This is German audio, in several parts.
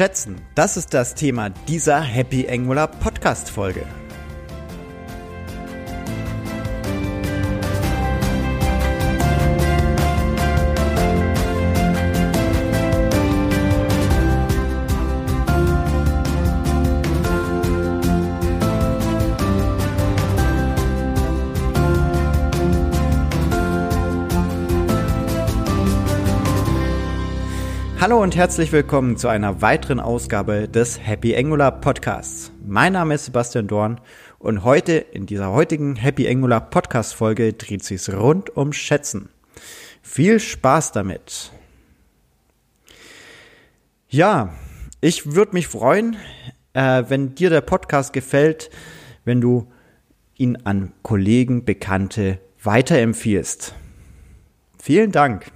Schätzen, das ist das Thema dieser Happy Angular Podcast Folge. Hallo und herzlich willkommen zu einer weiteren Ausgabe des Happy Angular Podcasts. Mein Name ist Sebastian Dorn und heute in dieser heutigen Happy Angular Podcast Folge dreht sich rund um Schätzen. Viel Spaß damit. Ja, ich würde mich freuen, äh, wenn dir der Podcast gefällt, wenn du ihn an Kollegen, Bekannte weiterempfiehlst. Vielen Dank.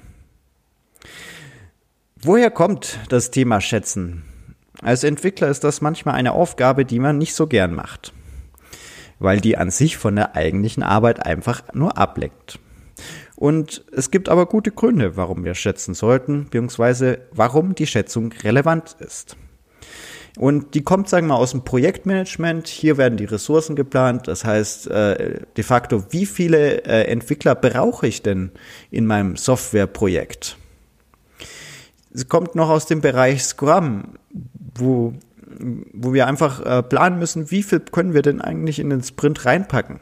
Woher kommt das Thema Schätzen? Als Entwickler ist das manchmal eine Aufgabe, die man nicht so gern macht, weil die an sich von der eigentlichen Arbeit einfach nur ablenkt. Und es gibt aber gute Gründe, warum wir schätzen sollten, beziehungsweise warum die Schätzung relevant ist. Und die kommt, sagen wir mal, aus dem Projektmanagement. Hier werden die Ressourcen geplant. Das heißt, äh, de facto, wie viele äh, Entwickler brauche ich denn in meinem Softwareprojekt? Es kommt noch aus dem Bereich Scrum, wo, wo wir einfach äh, planen müssen, wie viel können wir denn eigentlich in den Sprint reinpacken.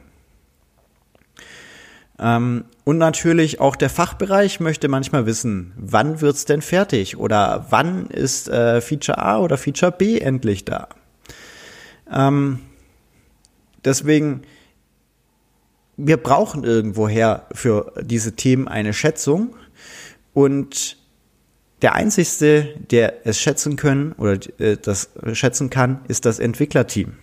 Ähm, und natürlich auch der Fachbereich möchte manchmal wissen, wann wird's denn fertig oder wann ist äh, Feature A oder Feature B endlich da. Ähm, deswegen, wir brauchen irgendwoher für diese Themen eine Schätzung und der einzigste, der es schätzen können oder äh, das schätzen kann, ist das Entwicklerteam,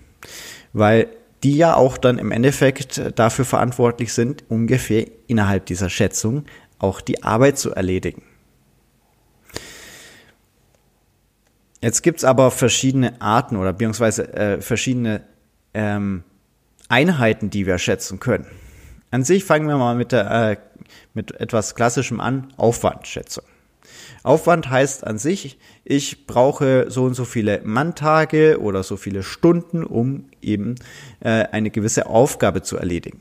weil die ja auch dann im Endeffekt dafür verantwortlich sind, ungefähr innerhalb dieser Schätzung auch die Arbeit zu erledigen. Jetzt gibt's aber verschiedene Arten oder beziehungsweise äh, verschiedene ähm, Einheiten, die wir schätzen können. An sich fangen wir mal mit, der, äh, mit etwas Klassischem an, Aufwandschätzung. Aufwand heißt an sich, ich brauche so und so viele Manntage oder so viele Stunden, um eben äh, eine gewisse Aufgabe zu erledigen.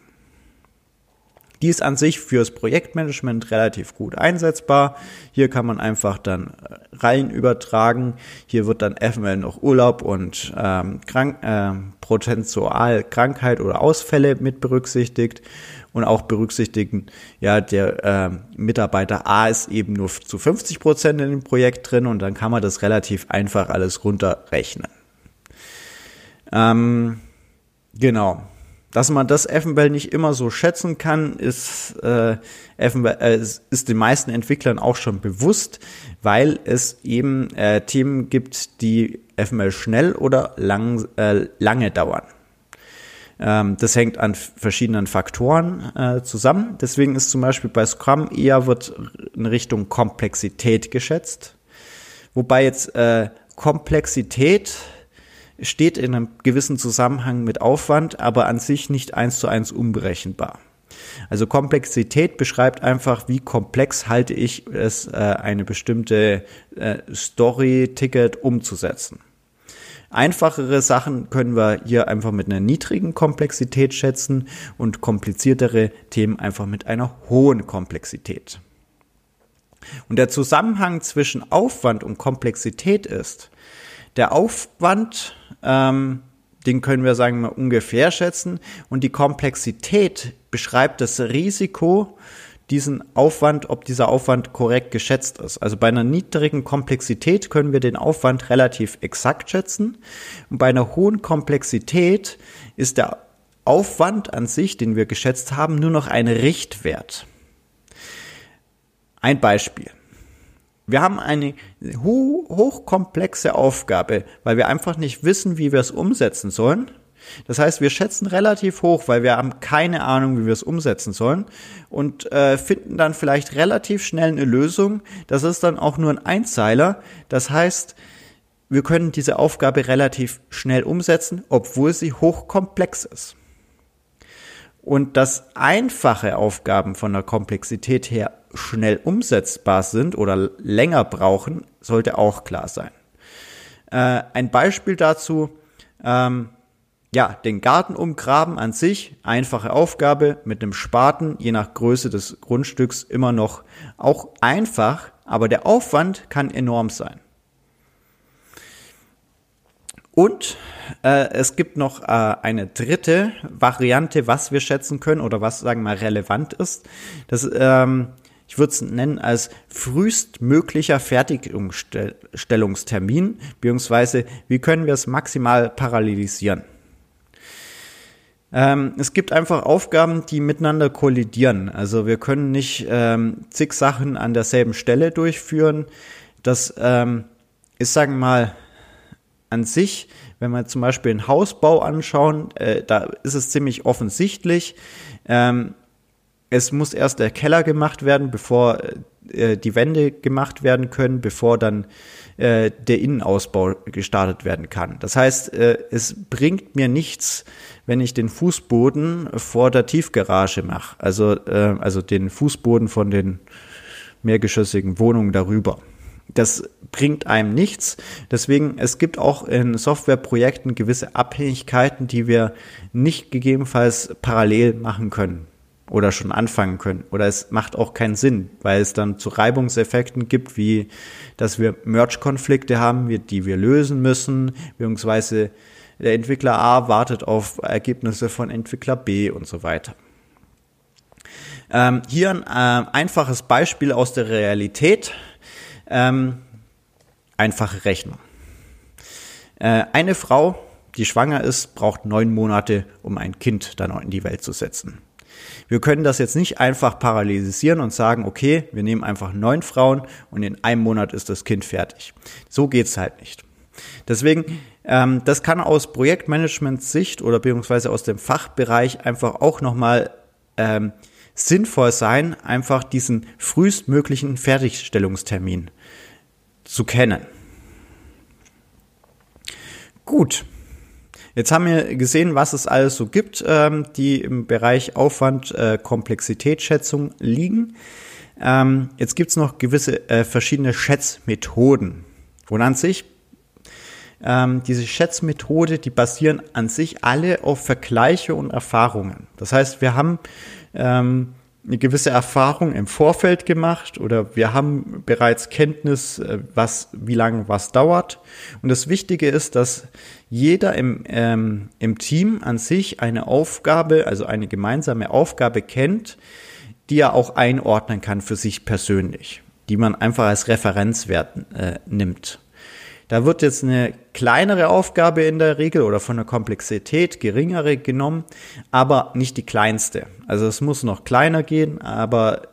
Die ist an sich fürs Projektmanagement relativ gut einsetzbar. Hier kann man einfach dann äh, rein übertragen. Hier wird dann eventuell noch Urlaub und ähm, krank, äh, Prozentual Krankheit oder Ausfälle mit berücksichtigt und auch berücksichtigen, ja, der äh, Mitarbeiter A ist eben nur zu 50 Prozent in dem Projekt drin und dann kann man das relativ einfach alles runterrechnen. Ähm, genau. Dass man das eventuell nicht immer so schätzen kann, ist, äh, äh, ist den meisten Entwicklern auch schon bewusst, weil es eben äh, Themen gibt, die eventuell schnell oder lang, äh, lange dauern. Ähm, das hängt an verschiedenen Faktoren äh, zusammen. Deswegen ist zum Beispiel bei Scrum eher wird in Richtung Komplexität geschätzt. Wobei jetzt äh, Komplexität steht in einem gewissen Zusammenhang mit Aufwand, aber an sich nicht eins zu eins unberechenbar. Also Komplexität beschreibt einfach, wie komplex halte ich es, äh, eine bestimmte äh, Story-Ticket umzusetzen. Einfachere Sachen können wir hier einfach mit einer niedrigen Komplexität schätzen und kompliziertere Themen einfach mit einer hohen Komplexität. Und der Zusammenhang zwischen Aufwand und Komplexität ist, der Aufwand, ähm, den können wir sagen wir ungefähr schätzen und die Komplexität beschreibt das Risiko, diesen Aufwand, ob dieser Aufwand korrekt geschätzt ist. Also bei einer niedrigen Komplexität können wir den Aufwand relativ exakt schätzen und bei einer hohen Komplexität ist der Aufwand an sich, den wir geschätzt haben, nur noch ein Richtwert. Ein Beispiel. Wir haben eine ho hochkomplexe Aufgabe, weil wir einfach nicht wissen, wie wir es umsetzen sollen. Das heißt, wir schätzen relativ hoch, weil wir haben keine Ahnung, wie wir es umsetzen sollen und äh, finden dann vielleicht relativ schnell eine Lösung. Das ist dann auch nur ein Einzeiler. Das heißt, wir können diese Aufgabe relativ schnell umsetzen, obwohl sie hochkomplex ist. Und dass einfache Aufgaben von der Komplexität her schnell umsetzbar sind oder länger brauchen, sollte auch klar sein. Äh, ein Beispiel dazu, ähm, ja, den Garten umgraben an sich, einfache Aufgabe mit einem Spaten, je nach Größe des Grundstücks immer noch auch einfach, aber der Aufwand kann enorm sein. Und äh, es gibt noch äh, eine dritte Variante, was wir schätzen können oder was, sagen wir mal, relevant ist. Das, ähm, ich würde es nennen als frühestmöglicher Fertigstellungstermin, beziehungsweise wie können wir es maximal parallelisieren. Ähm, es gibt einfach Aufgaben, die miteinander kollidieren. Also wir können nicht ähm, zig Sachen an derselben Stelle durchführen. Das ähm, ist, sagen wir mal, an sich, wenn wir zum Beispiel einen Hausbau anschauen, äh, da ist es ziemlich offensichtlich. Ähm, es muss erst der Keller gemacht werden, bevor äh, die Wände gemacht werden können, bevor dann äh, der Innenausbau gestartet werden kann. Das heißt, äh, es bringt mir nichts, wenn ich den Fußboden vor der Tiefgarage mache, also, äh, also den Fußboden von den mehrgeschossigen Wohnungen darüber. Das bringt einem nichts. Deswegen, es gibt auch in Softwareprojekten gewisse Abhängigkeiten, die wir nicht gegebenenfalls parallel machen können oder schon anfangen können. Oder es macht auch keinen Sinn, weil es dann zu Reibungseffekten gibt, wie dass wir Merge-Konflikte haben, die wir lösen müssen, beziehungsweise der Entwickler A wartet auf Ergebnisse von Entwickler B und so weiter. Ähm, hier ein äh, einfaches Beispiel aus der Realität. Ähm, einfache Rechnung. Äh, eine Frau, die schwanger ist, braucht neun Monate, um ein Kind dann in die Welt zu setzen. Wir können das jetzt nicht einfach parallelisieren und sagen, okay, wir nehmen einfach neun Frauen und in einem Monat ist das Kind fertig. So geht's halt nicht. Deswegen, ähm, das kann aus Projektmanagement-Sicht oder beziehungsweise aus dem Fachbereich einfach auch nochmal ähm, sinnvoll sein, einfach diesen frühestmöglichen Fertigstellungstermin zu kennen. Gut, Jetzt haben wir gesehen, was es alles so gibt, ähm, die im Bereich Aufwand, äh, Komplexitätsschätzung liegen. Ähm, jetzt gibt es noch gewisse äh, verschiedene Schätzmethoden. Und an sich, ähm, diese Schätzmethode, die basieren an sich alle auf Vergleiche und Erfahrungen. Das heißt, wir haben ähm, eine gewisse Erfahrung im Vorfeld gemacht oder wir haben bereits Kenntnis, äh, was, wie lange was dauert. Und das Wichtige ist, dass jeder im, ähm, im Team an sich eine Aufgabe, also eine gemeinsame Aufgabe kennt, die er auch einordnen kann für sich persönlich, die man einfach als Referenzwert äh, nimmt. Da wird jetzt eine kleinere Aufgabe in der Regel oder von der Komplexität geringere genommen, aber nicht die kleinste. Also es muss noch kleiner gehen, aber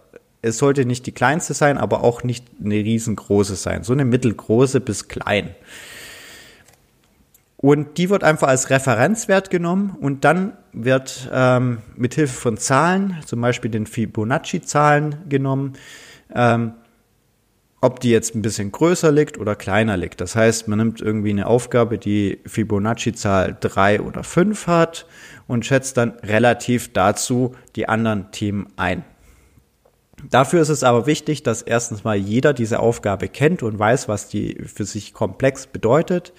es sollte nicht die kleinste sein, aber auch nicht eine riesengroße sein. So eine mittelgroße bis klein. Und die wird einfach als Referenzwert genommen und dann wird ähm, mit Hilfe von Zahlen, zum Beispiel den Fibonacci-Zahlen genommen, ähm, ob die jetzt ein bisschen größer liegt oder kleiner liegt. Das heißt, man nimmt irgendwie eine Aufgabe, die Fibonacci-Zahl 3 oder 5 hat und schätzt dann relativ dazu die anderen Themen ein. Dafür ist es aber wichtig, dass erstens mal jeder diese Aufgabe kennt und weiß, was die für sich komplex bedeutet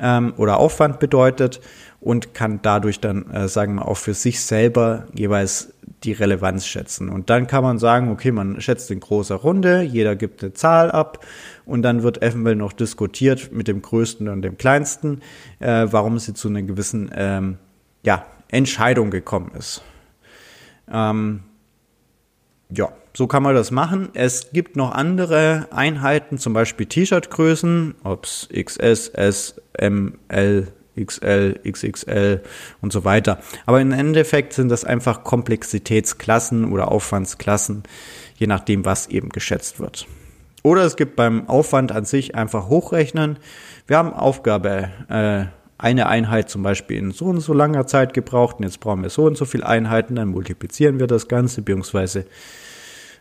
ähm, oder Aufwand bedeutet und kann dadurch dann, äh, sagen wir, auch für sich selber jeweils die Relevanz schätzen. Und dann kann man sagen, okay, man schätzt in großer Runde, jeder gibt eine Zahl ab und dann wird eventuell noch diskutiert mit dem Größten und dem Kleinsten, äh, warum sie zu einer gewissen ähm, ja, Entscheidung gekommen ist. Ähm, ja, so kann man das machen. Es gibt noch andere Einheiten, zum Beispiel T-Shirt-Größen, ob es XS, S, M, L, XL, XXL und so weiter. Aber im Endeffekt sind das einfach Komplexitätsklassen oder Aufwandsklassen, je nachdem, was eben geschätzt wird. Oder es gibt beim Aufwand an sich einfach hochrechnen. Wir haben Aufgabe, äh, eine Einheit zum Beispiel in so und so langer Zeit gebraucht und jetzt brauchen wir so und so viele Einheiten, dann multiplizieren wir das Ganze, beziehungsweise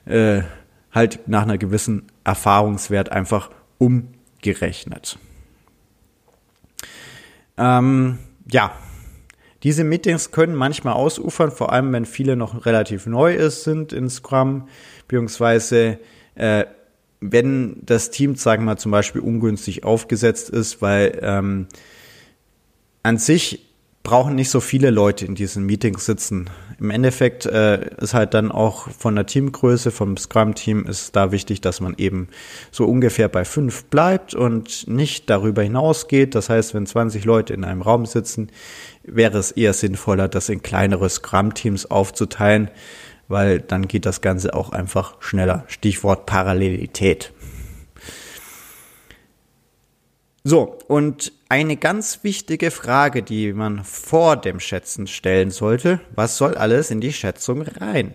äh, halt nach einer gewissen Erfahrungswert einfach umgerechnet. Ähm, ja, diese Meetings können manchmal ausufern, vor allem wenn viele noch relativ neu ist, sind in Scrum, beziehungsweise äh, wenn das Team, sagen wir mal, zum Beispiel ungünstig aufgesetzt ist, weil ähm, an sich brauchen nicht so viele Leute in diesen Meetings sitzen. Im Endeffekt äh, ist halt dann auch von der Teamgröße, vom Scrum-Team ist da wichtig, dass man eben so ungefähr bei fünf bleibt und nicht darüber hinausgeht. Das heißt, wenn 20 Leute in einem Raum sitzen, wäre es eher sinnvoller, das in kleinere Scrum-Teams aufzuteilen, weil dann geht das Ganze auch einfach schneller. Stichwort Parallelität. So, und eine ganz wichtige Frage, die man vor dem Schätzen stellen sollte, was soll alles in die Schätzung rein?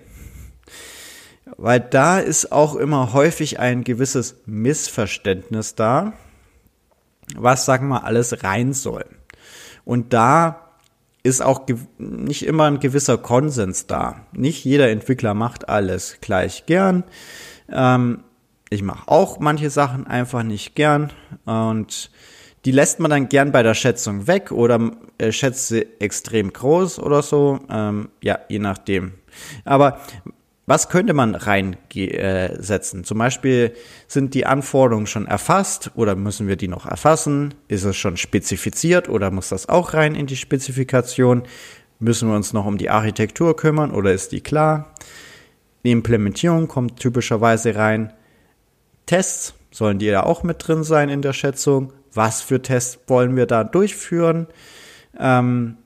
Weil da ist auch immer häufig ein gewisses Missverständnis da, was, sagen wir, alles rein soll. Und da ist auch nicht immer ein gewisser Konsens da. Nicht jeder Entwickler macht alles gleich gern. Ähm, ich mache auch manche Sachen einfach nicht gern und die lässt man dann gern bei der Schätzung weg oder äh, schätzt sie extrem groß oder so. Ähm, ja, je nachdem. Aber was könnte man reinsetzen? Zum Beispiel sind die Anforderungen schon erfasst oder müssen wir die noch erfassen? Ist es schon spezifiziert oder muss das auch rein in die Spezifikation? Müssen wir uns noch um die Architektur kümmern oder ist die klar? Die Implementierung kommt typischerweise rein. Tests, sollen die ja auch mit drin sein in der Schätzung? Was für Tests wollen wir da durchführen? Ähm,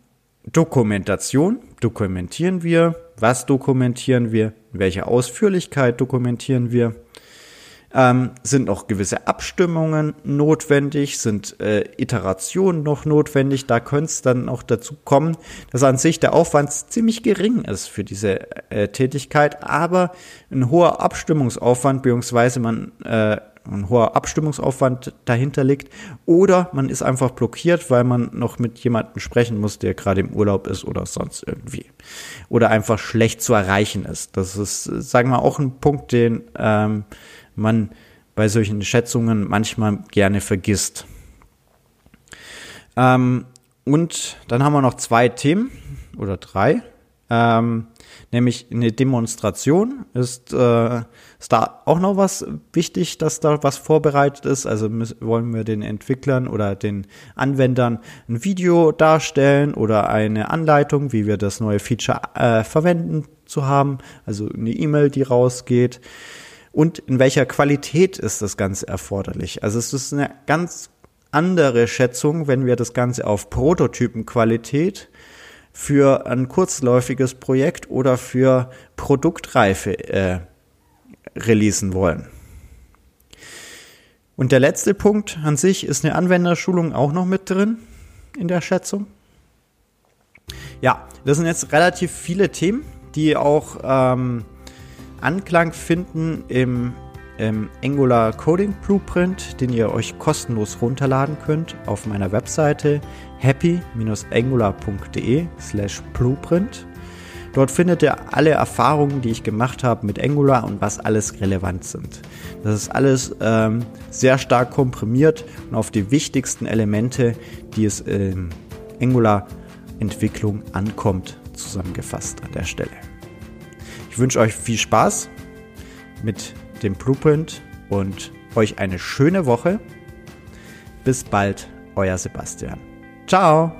Dokumentation, dokumentieren wir? Was dokumentieren wir? In welcher Ausführlichkeit dokumentieren wir? Ähm, sind noch gewisse Abstimmungen notwendig? Sind äh, Iterationen noch notwendig? Da könnte es dann auch dazu kommen, dass an sich der Aufwand ziemlich gering ist für diese äh, Tätigkeit, aber ein hoher Abstimmungsaufwand, beziehungsweise man äh, ein hoher Abstimmungsaufwand dahinter liegt oder man ist einfach blockiert, weil man noch mit jemandem sprechen muss, der gerade im Urlaub ist oder sonst irgendwie. Oder einfach schlecht zu erreichen ist. Das ist, sagen wir, auch ein Punkt, den ähm, man bei solchen Schätzungen manchmal gerne vergisst. Ähm, und dann haben wir noch zwei Themen oder drei. Ähm, nämlich eine Demonstration. Ist, äh, ist da auch noch was wichtig, dass da was vorbereitet ist? Also müssen, wollen wir den Entwicklern oder den Anwendern ein Video darstellen oder eine Anleitung, wie wir das neue Feature äh, verwenden zu haben, also eine E-Mail, die rausgeht. Und in welcher Qualität ist das Ganze erforderlich? Also es ist eine ganz andere Schätzung, wenn wir das Ganze auf Prototypenqualität für ein kurzläufiges Projekt oder für Produktreife äh, releasen wollen. Und der letzte Punkt an sich ist eine Anwenderschulung auch noch mit drin in der Schätzung. Ja, das sind jetzt relativ viele Themen, die auch ähm, Anklang finden im im Angular Coding Blueprint, den ihr euch kostenlos runterladen könnt auf meiner Webseite happy-angular.de slash blueprint. Dort findet ihr alle Erfahrungen, die ich gemacht habe mit Angular und was alles relevant sind. Das ist alles ähm, sehr stark komprimiert und auf die wichtigsten Elemente, die es in Angular-Entwicklung ankommt, zusammengefasst an der Stelle. Ich wünsche euch viel Spaß mit dem Blueprint und euch eine schöne Woche. Bis bald, euer Sebastian. Ciao!